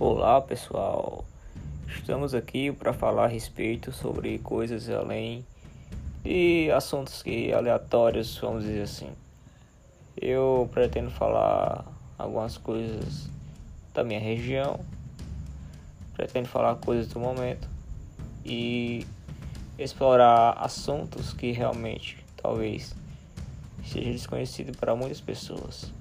Olá pessoal, estamos aqui para falar a respeito sobre coisas além e assuntos que aleatórios, vamos dizer assim. Eu pretendo falar algumas coisas da minha região, pretendo falar coisas do momento e explorar assuntos que realmente talvez seja desconhecido para muitas pessoas.